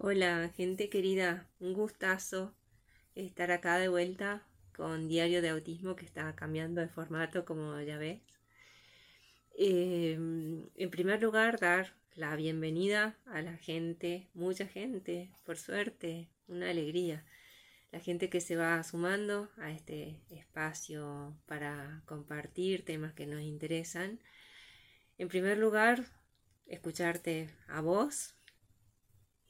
Hola, gente querida, un gustazo estar acá de vuelta con Diario de Autismo que está cambiando de formato, como ya ves. Em, en primer lugar, dar la bienvenida a la gente, mucha gente, por suerte, una alegría. La gente que se va sumando a este espacio para compartir temas que nos interesan. En primer lugar, escucharte a vos,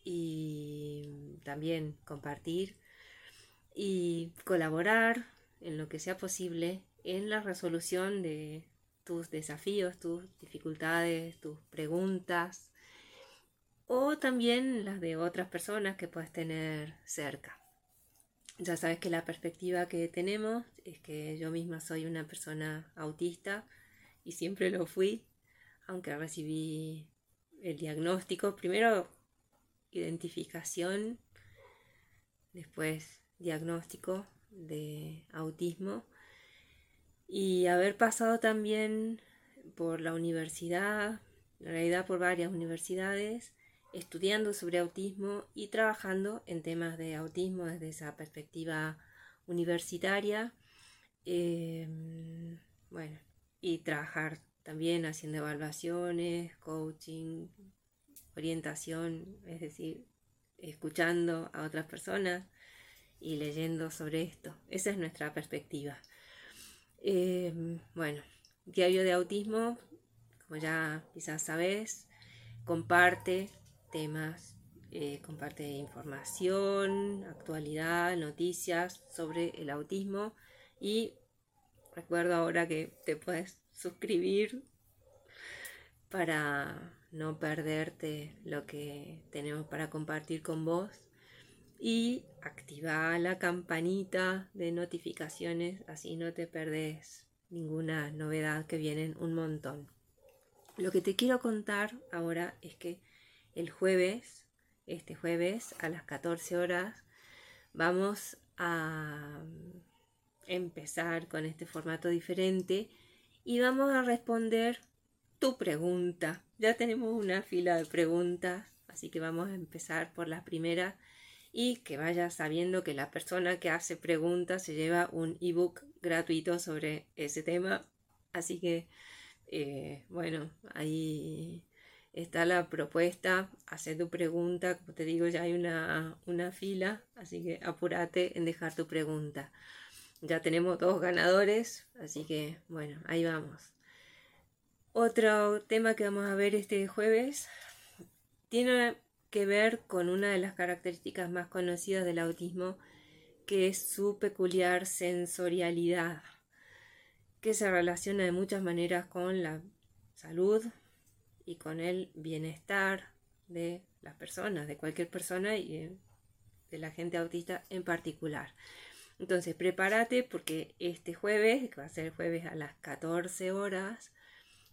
y también compartir y colaborar en lo que sea posible en la resolución de tus desafíos, tus dificultades, tus preguntas o también las de otras personas que puedes tener cerca. Ya sabes que la perspectiva que tenemos es que yo misma soy una persona autista y siempre lo fui, aunque recibí el diagnóstico primero identificación, después diagnóstico de autismo y haber pasado también por la universidad, en realidad por varias universidades, estudiando sobre autismo y trabajando en temas de autismo desde esa perspectiva universitaria. Em, bueno, y trabajar también haciendo evaluaciones, coaching, orientación, es decir, escuchando a otras personas y leyendo sobre esto. Esa es nuestra perspectiva. Eh, bueno, Diario de Autismo, como ya quizás sabes, comparte temas, eh, comparte información, actualidad, noticias sobre el autismo y recuerdo ahora que te puedes suscribir para no perderte lo que tenemos para compartir con vos y activa la campanita de notificaciones así no te perdés ninguna novedad que vienen un montón. Lo que te quiero contar ahora es que el jueves, este jueves a las 14 horas, vamos a empezar con este formato diferente y vamos a responder tu pregunta. Ya tenemos una fila de preguntas, así que vamos a empezar por la primera y que vayas sabiendo que la persona que hace preguntas se lleva un ebook gratuito sobre ese tema. Así que, eh, bueno, ahí está la propuesta, hacer tu pregunta, como te digo, ya hay una, una fila, así que apúrate en dejar tu pregunta. Ya tenemos dos ganadores, así que, bueno, ahí vamos. Otro tema que vamos a ver este jueves tiene que ver con una de las características más conocidas del autismo, que es su peculiar sensorialidad, que se relaciona de muchas maneras con la salud y con el bienestar de las personas, de cualquier persona y de la gente autista en particular. Entonces, prepárate porque este jueves, que va a ser el jueves a las 14 horas,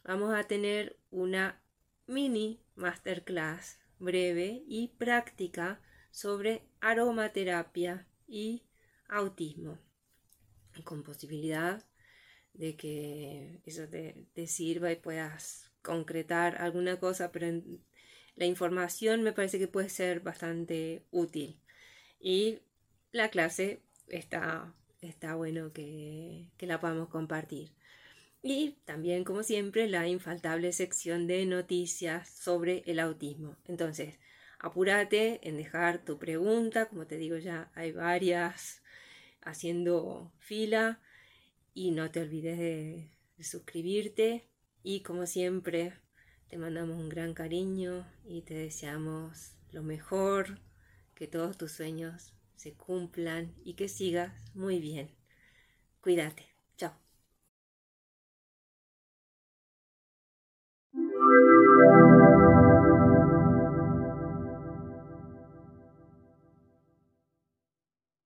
vamos a tener una mini masterclass breve y práctica sobre aromaterapia y autismo, con posibilidad de que eso te, sirva y puedas concretar alguna cosa, pero la información me parece que puede ser bastante útil. Y la clase está, está bueno que, que la podamos compartir. Y también, como siempre, la infaltable sección de noticias sobre el autismo. Entonces, apúrate en dejar tu pregunta, como te digo ya, hay varias haciendo fila y no te olvides de, suscribirte y como siempre te mandamos un gran cariño y te deseamos lo mejor, que todos tus sueños se cumplan y que sigas muy bien. Cuídate. Thank you.